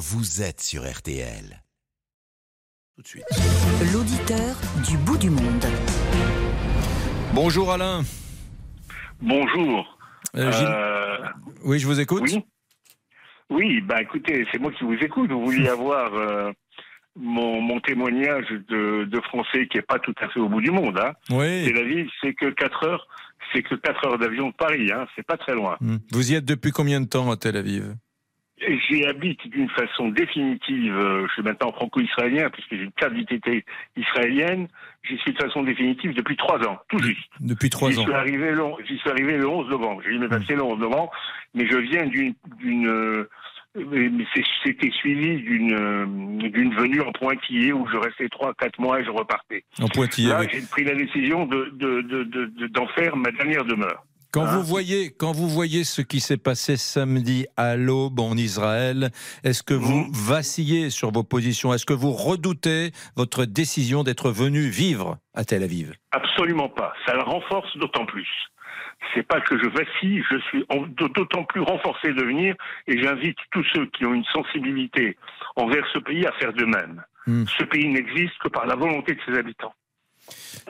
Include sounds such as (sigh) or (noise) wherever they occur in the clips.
vous êtes sur RTL. Tout de suite. L'auditeur du bout du monde. Bonjour Alain. Bonjour. Euh, Gilles- Euh, Oui, je vous écoute. oui. Oui, bah écoutez, c'est moi qui vous écoute. Vous vouliez (laughs) avoir euh, mon, mon témoignage de, de français qui est pas tout à fait au bout du monde. Hein. Oui. Tel Aviv, c'est que 4 heures, c'est que 4 heures d'avion de Paris. Hein. C'est pas très loin. Hmm. Vous y êtes depuis combien de temps à Tel Aviv? J'y habite d'une façon définitive. euh, je suis maintenant franco-israélien puisque j'ai une carte d'identité israélienne. J'y suis de façon définitive depuis 3 ans, tout juste. Depuis trois ans. suis arrivé le, j'y suis arrivé le 11 novembre. J'ai eu mes papiers le 11 novembre, mais je viens d'une, d'une, euh, c'était suivi d'une, euh, d'une venue en pointillé où je restais trois, quatre mois et je repartais. En Pointillé. Là, oui. j'ai pris la décision de, de- de- d'en faire ma dernière demeure. Quand Hein vous voyez, quand vous voyez ce qui s'est passé samedi à l'aube en Israël, est-ce que vous Mhm. vacillez sur vos positions? Est-ce que vous redoutez votre décision d'être venu vivre à Tel Aviv? Absolument pas. Ça le renforce d'autant plus. C'est pas que je vacille, je suis d'autant plus renforcé de venir et j'invite tous ceux qui ont une sensibilité envers ce pays à faire de même. Hmm. Ce pays n'existe que par la volonté de ses habitants.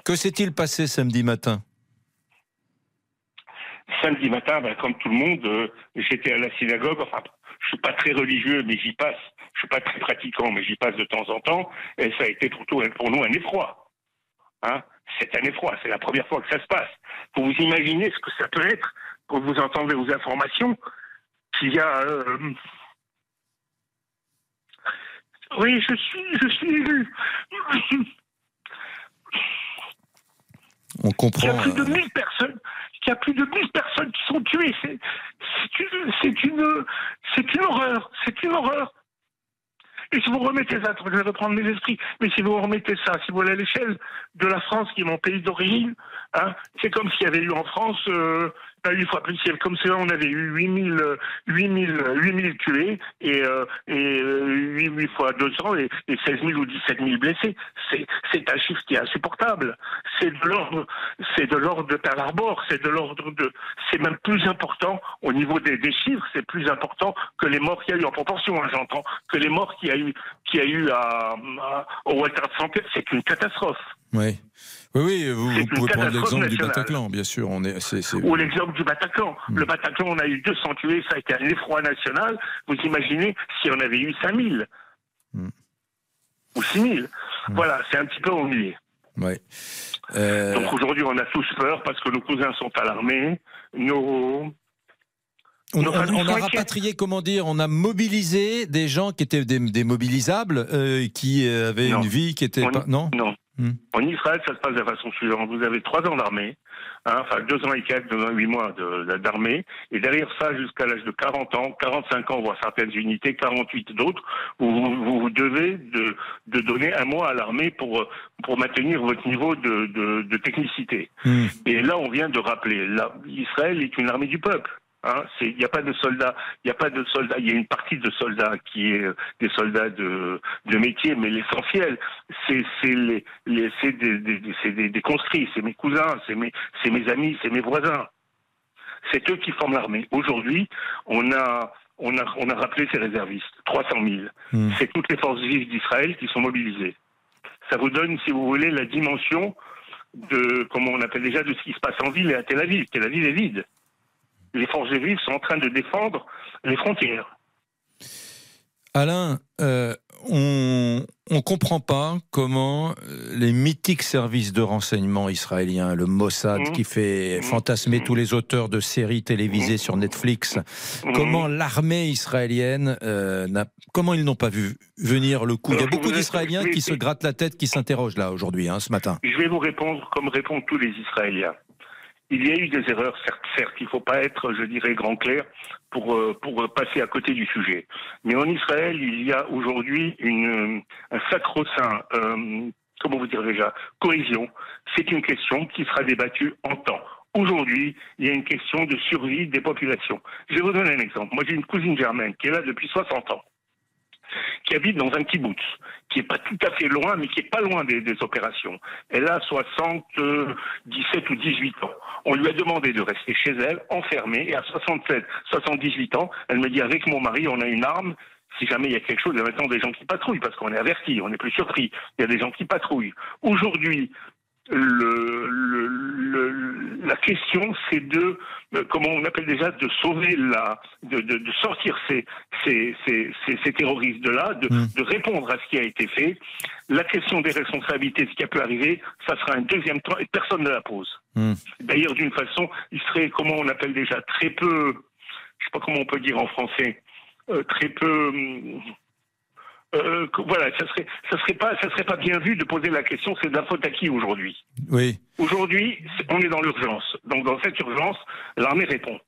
Que s'est-il passé samedi matin? Samedi matin, ben, comme tout le monde, euh, j'étais à la synagogue. Enfin, je suis pas très religieux, mais j'y passe. Je suis pas très pratiquant, mais j'y passe de temps en temps. Et ça a été pour nous un effroi. Hein? C'est un effroi. C'est la première fois que ça se passe. Pour vous imaginer ce que ça peut être quand vous entendez aux informations qu'il y a. euh, Oui, je suis, je suis élu. On Il y comprend. a plus de euh, 1000 personnes. Il y a plus de 1000 personnes qui sont tuées. C'est une, c'est une, c'est une horreur. C'est une horreur. Et si vous remettez ça, je vais reprendre mes esprits, mais si vous remettez ça, si vous allez à l'échelle de la France, qui est mon pays d'origine, hein, c'est comme s'il y avait eu en France, euh, pas fois plus, c'est comme si on avait eu 8000, euh, 8000, euh, 8000 tués et, euh, et euh, 8, 8 fois 200 et, et 16 000 ou 17 000 blessés. C'est, c'est un chiffre qui est insupportable. C'est de l'ordre, c'est de l'ordre de Pearl c'est de l'ordre de, c'est même plus important au niveau des, des chiffres, c'est plus important que les morts qu'il y a eu en proportion, hein, j'entends, que les morts qu'il y a eu, qu'il y a eu à, à- au Walter Center, c'est une catastrophe. Oui, oui, oui. Vous, vous pouvez prendre l'exemple du. Bataclan, bien sûr. On est, Ou l'exemple du Bataclan. Mm. Le Bataclan, on a eu 200 tués, ça a été un effroi national. Vous imaginez si on avait eu 5000 Mm. ou 6000 Voilà, c'est un petit peu ennuyé. ouais. Euh, Donc aujourd'hui, on a tous peur parce que nos cousins sont à l'armée. Nos... On, a rapatrié, comment dire, on a mobilisé des gens qui étaient des, des mobilisables, euh, qui euh, avaient Non. une vie qui était On- pas. Non? Non. Hmm. En Israël, ça se passe de la façon suivante. Vous avez trois ans d'armée, hein, enfin deux ans et quatre, deux ans et huit mois de- de- d'armée, et derrière ça, jusqu'à l'âge de 40 ans, 45 ans, voire certaines unités, 48 d'autres, vous, vous, vous devez de, de donner un mois à l'armée pour, pour maintenir votre niveau de, de, de technicité. Hmm. Et là, on vient de rappeler, là, Israël est une armée du peuple. Hein, Il n'y a pas de soldats, il n'y a pas de soldats. Il y a une partie de soldats qui est euh, des soldats de, de métier, mais l'essentiel, c'est les, les, c'est des, des, conscrits, c'est mes cousins, c'est mes, amis, c'est mes voisins. C'est eux qui forment l'armée. Aujourd'hui, on a, on a, on a rappelé ces réservistes, 300 000. Hmm. C'est toutes les forces vives d'Israël qui sont mobilisées. Ça vous donne, si vous voulez, la dimension de, comment on appelle déjà, de ce qui se passe en ville et à Tel Aviv. Tel Aviv est vide. Les forces vives sont en train de défendre les frontières. Alain, euh, on ne comprend pas comment euh, les mythiques services de renseignement israéliens, le Mossad Mhm. qui fait Mhm. fantasmer Mhm. tous les auteurs de séries télévisées sur Netflix, comment l'armée israélienne, euh, n'a- comment ils n'ont pas vu venir le coup? Il y a beaucoup d'Israéliens qui se grattent la tête, qui s'interrogent là aujourd'hui, hein, ce matin. Je vais vous répondre comme répondent tous les Israéliens. Il y a eu des erreurs, certes. Il ne faut pas être, je dirais, grand clair pour, euh, pour passer à côté du sujet. Mais en Israël, il y a aujourd'hui une, euh, un sacro-saint, euh, comment vous dire déjà, cohésion. C'est une question qui sera débattue en temps. Aujourd'hui, il y a une question de survie des populations. Je vais vous donner un exemple. Moi, j'ai une cousine germaine qui est là depuis 60 ans, qui habite dans un kibbutz, qui est pas tout à fait loin, mais qui est pas loin des, opérations. Elle a 77 ou 18 ans. On lui a demandé de rester chez elle, enfermée, et à 67, 78 ans, elle me dit avec mon mari, on a une arme si jamais il y a quelque chose, il y a maintenant des gens qui patrouillent parce qu'on est averti, on est plus surpris. Il y a des gens qui patrouillent. Aujourd'hui, le, le, la question, c'est de, euh, comment on appelle déjà, de sauver la, de, de, de sortir ces, ces, ces, ces, terroristes de là, de, mm. de, répondre à ce qui a été fait. La question des responsabilités, ce qui a pu arriver, ça sera un deuxième temps et personne ne la pose. Mm. D'ailleurs, d'une façon, il serait, comment on appelle déjà, très peu, je sais pas comment on peut dire en français, euh, très peu. Hum, euh, voilà, ça serait, ça serait pas, ça serait pas bien vu de poser la question, c'est de la faute à qui aujourd'hui? Oui. Aujourd'hui, on est dans l'urgence. Donc dans cette urgence, l'armée répond.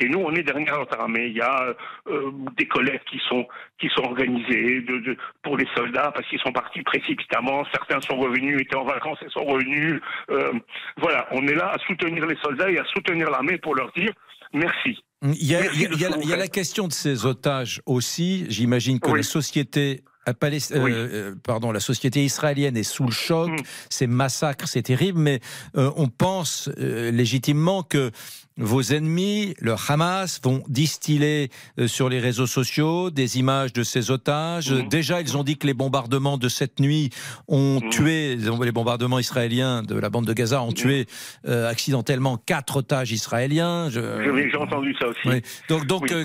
Et nous, on est derrière notre armée. Il y a euh, des collègues qui sont qui sont organisés de, de, pour les soldats parce qu'ils sont partis précipitamment. Certains sont revenus, étaient en vacances et sont revenus. Euh, voilà, on est là à soutenir les soldats et à soutenir l'armée pour leur dire merci. Il y a, il y a, il y a la question de ces otages aussi. J'imagine que oui. la société euh, euh, pardon, la société israélienne est sous le choc, mm. ces massacres, c'est terrible, mais euh, on pense légitimement que vos ennemis, le Hamas, vont distiller euh, sur les réseaux sociaux des images de ces otages. Mmh. Déjà, ils ont dit que les bombardements de cette nuit ont mmh. tué, les bombardements israéliens de la bande de Gaza ont mmh. tué euh, accidentellement quatre otages israéliens. J'ai entendu ça aussi. Donc, donc euh,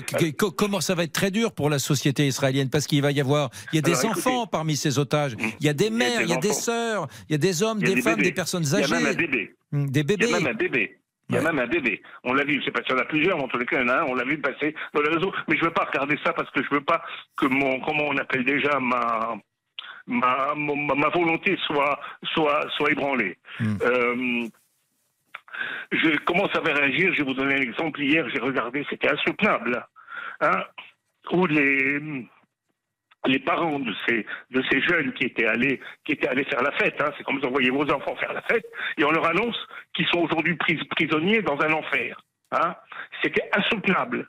comment ça va être très dur pour la société israélienne? Parce qu'il va y avoir, il y a des enfants parmi ces otages, il y a des mères, il y a des, sœurs, il y a des hommes, des, femmes, des personnes âgées. Il y a même un bébé. Des bébés. Il y a même un bébé. Il y a même un bébé. On l'a vu, je sais pas si y en a plusieurs, mais en tous les cas, il y en a un, on l'a vu passer dans les réseaux. Mais je veux pas regarder ça parce que je veux pas que mon, comment on appelle déjà, ma, ma, ma, volonté soit, soit, soit ébranlée. Hmm. Euh, je commence à réagir, je vais vous donner un exemple. Hier, j'ai regardé, c'était insoutenable. Hein, où les, les parents de ces, de ces jeunes qui étaient allés, qui étaient allés faire la fête, hein, c'est comme vous envoyez vos enfants faire la fête, et on leur annonce qu'ils sont aujourd'hui pris, prisonniers dans un enfer. Hein. C'était insoutenable.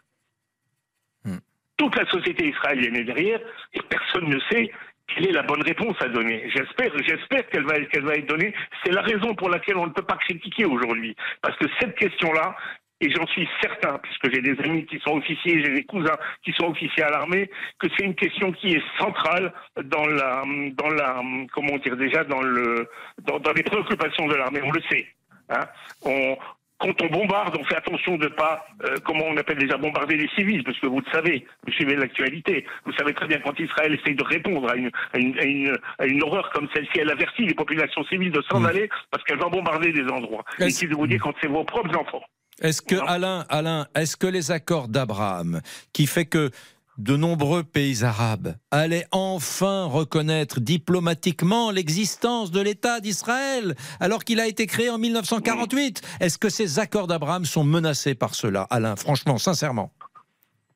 Hmm. Toute la société israélienne est derrière, et personne ne sait quelle est la bonne réponse à donner. J'espère, j'espère qu'elle va, qu'elle va être donnée. C'est la raison pour laquelle on ne peut pas critiquer aujourd'hui. Parce que cette question-là, et j'en suis certain, puisque j'ai des amis qui sont officiers, j'ai des cousins qui sont officiers à l'armée, que c'est une question qui est centrale dans la, dans la, comment dire déjà, dans le, dans, dans les préoccupations de l'armée. On le sait. Hein. On, quand on bombarde, on fait attention de pas, euh, comment on appelle déjà, bombarder les civils, parce que vous le savez, vous suivez l'actualité, vous savez très bien quand Israël essaye de répondre à une, à une, à une, à une horreur comme celle-ci, elle avertit les populations civiles de s'en mmh. aller parce qu'elle va bombarder des endroits. Et si vous dire quand c'est vos propres enfants. Est-ce que, Alain, Alain, est-ce que les accords d'Abraham, qui fait que de nombreux pays arabes allaient enfin reconnaître diplomatiquement l'existence de l'État d'Israël, alors qu'il a été créé en 1948. Est-ce que ces accords d'Abraham sont menacés par cela, Alain Franchement, sincèrement?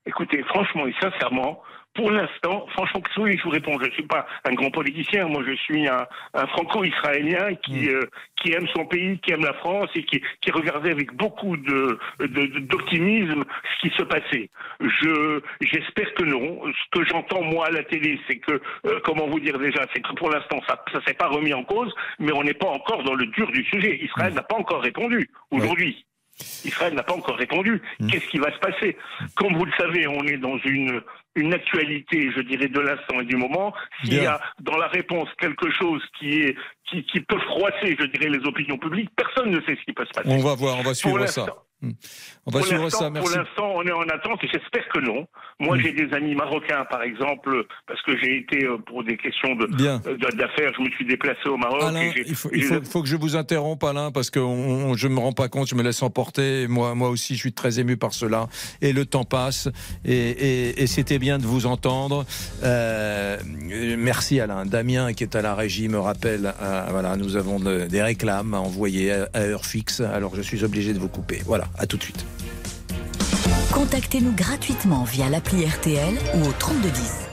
Écoutez, franchement et sincèrement, pour l'instant, franchement, je vous réponds, je ne suis pas un grand politicien, moi je suis un, un franco-israélien qui, mm. euh, qui aime son pays, qui aime la France et qui, qui regardait avec beaucoup de, d'optimisme ce qui se passait. Je, j'espère que non. Ce que j'entends moi à la télé, c'est que, euh, comment vous dire déjà, c'est que pour l'instant ça ne s'est pas remis en cause, mais on n'est pas encore dans le dur du sujet. Israël mm. n'a pas encore répondu aujourd'hui. Israël n'a pas encore répondu. Mm. Qu'est-ce qui va se passer? Comme vous le savez, on est dans une une actualité, je dirais, de l'instant et du moment, s'il y a dans la réponse quelque chose qui est qui, qui, peut froisser, je dirais, les opinions publiques, personne ne sait ce qui peut se passer. On va voir, on va suivre ça. Hmm. On va suivre ça, merci. Pour l'instant, on est en attente et j'espère que non. Moi, hmm. j'ai des amis marocains, par exemple, parce que j'ai été, euh, pour des questions de, euh, d'affaires, je me suis déplacé au Maroc. Alain, il, faut, il faut, que je vous interrompe, Alain, parce que je ne me rends pas compte, je me laisse emporter. Moi, moi aussi, je suis très ému par cela. Et le temps passe. Et, et, et c'était bien de vous entendre. Euh, merci, Alain. Damien, qui est à la régie, me rappelle, euh, voilà, nous avons des réclames à envoyer à, à heure fixe. Alors, je suis obligé de vous couper. Voilà. À tout de suite. Contactez-nous gratuitement via l'appli RTL ou au 3210.